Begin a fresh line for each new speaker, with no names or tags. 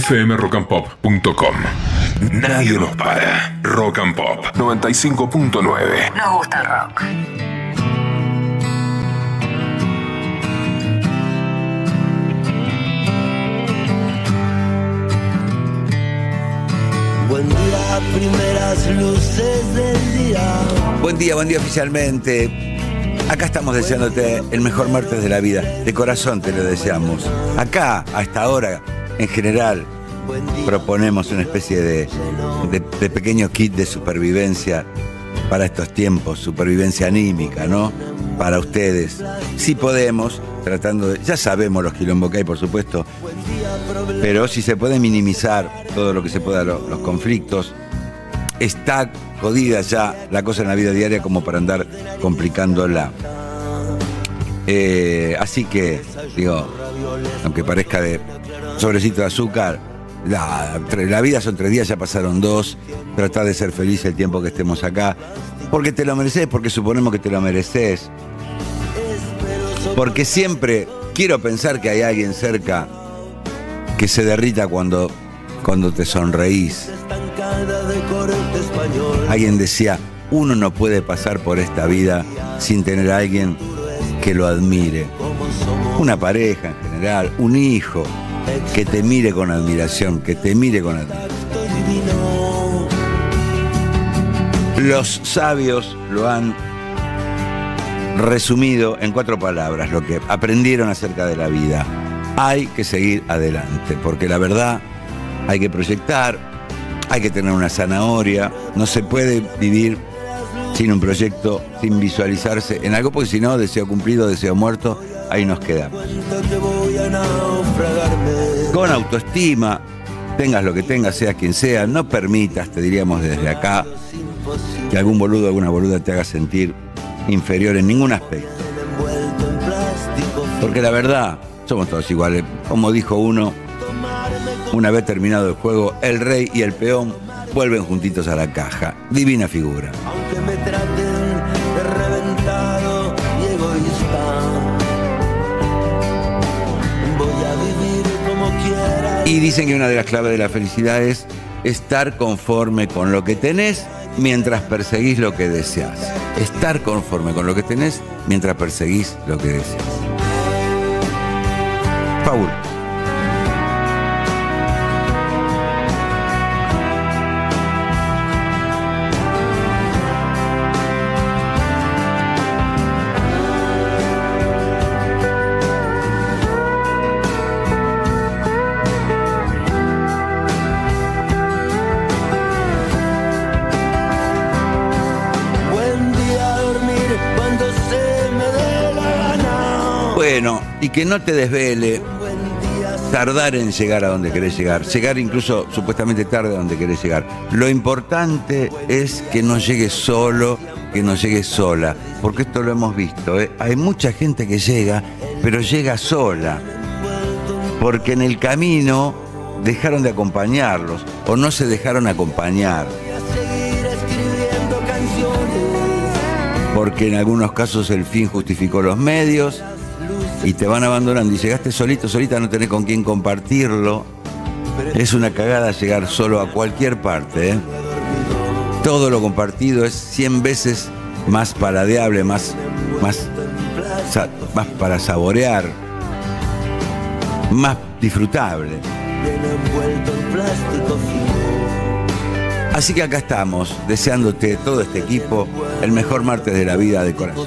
fmrockandpop.com. Nadie nos para. Rock and Pop 95.9.
Nos gusta el rock.
Buen día, primeras luces del día.
Buen día, buen día oficialmente. Acá estamos deseándote el mejor martes de la vida. De corazón te lo deseamos. Acá, a esta hora, en general, proponemos una especie de, de- pequeño kit de supervivencia para estos tiempos, supervivencia anímica, ¿no? Para ustedes. Si podemos, tratando de. Ya sabemos los quilombos que hay, por supuesto. Pero si se puede minimizar todo lo que se pueda, lo- los conflictos, está jodida ya la cosa en la vida diaria como para andar complicándola. Eh, así que, digo, aunque parezca de sobrecito de azúcar, la, la vida son tres días, ya pasaron dos. Trata de ser feliz el tiempo que estemos acá. Porque te lo mereces, porque suponemos que te lo mereces. Porque siempre quiero pensar que hay alguien cerca que se derrita cuando, cuando te sonreís. Alguien decía, uno no puede pasar por esta vida sin tener a alguien que lo admire. Una pareja en general, un hijo que te mire con admiración, que te mire con admiración. Los sabios lo han resumido en cuatro palabras, lo que aprendieron acerca de la vida. Hay que seguir adelante, porque la verdad hay que proyectar, hay que tener una zanahoria, no se puede vivir sin un proyecto, sin visualizarse en algo, porque si no, deseo cumplido, deseo muerto, ahí nos quedamos. Con autoestima, tengas lo que tengas, seas quien sea, no permitas, te diríamos desde acá, que algún boludo o alguna boluda te haga sentir inferior en ningún aspecto. Porque la verdad, somos todos iguales. Como dijo uno, una vez terminado el juego, el rey y el peón vuelven juntitos a la caja. Divina figura.
Aunque me traten de reventado y egoísta. Voy a vivir como quiera.
Y dicen que una de las claves de la felicidad es estar conforme con lo que tenés mientras perseguís lo que deseas. Estar conforme con lo que tenés mientras perseguís lo que deseas. Paul. Bueno, y que no te desvele tardar en llegar a donde querés llegar, llegar incluso supuestamente tarde a donde querés llegar. Lo importante es que no llegues solo, que no llegues sola, porque esto lo hemos visto. ¿eh? Hay mucha gente que llega, pero llega sola, porque en el camino dejaron de acompañarlos o no se dejaron acompañar, porque en algunos casos el fin justificó los medios y te van abandonando y llegaste solito, solita, no tenés con quién compartirlo. Es una cagada llegar solo a cualquier parte. ¿eh? Todo lo compartido es 100 veces más paladeable, más, más, más para saborear, más disfrutable. Así que acá estamos, deseándote todo este equipo el mejor martes de la vida de corazón.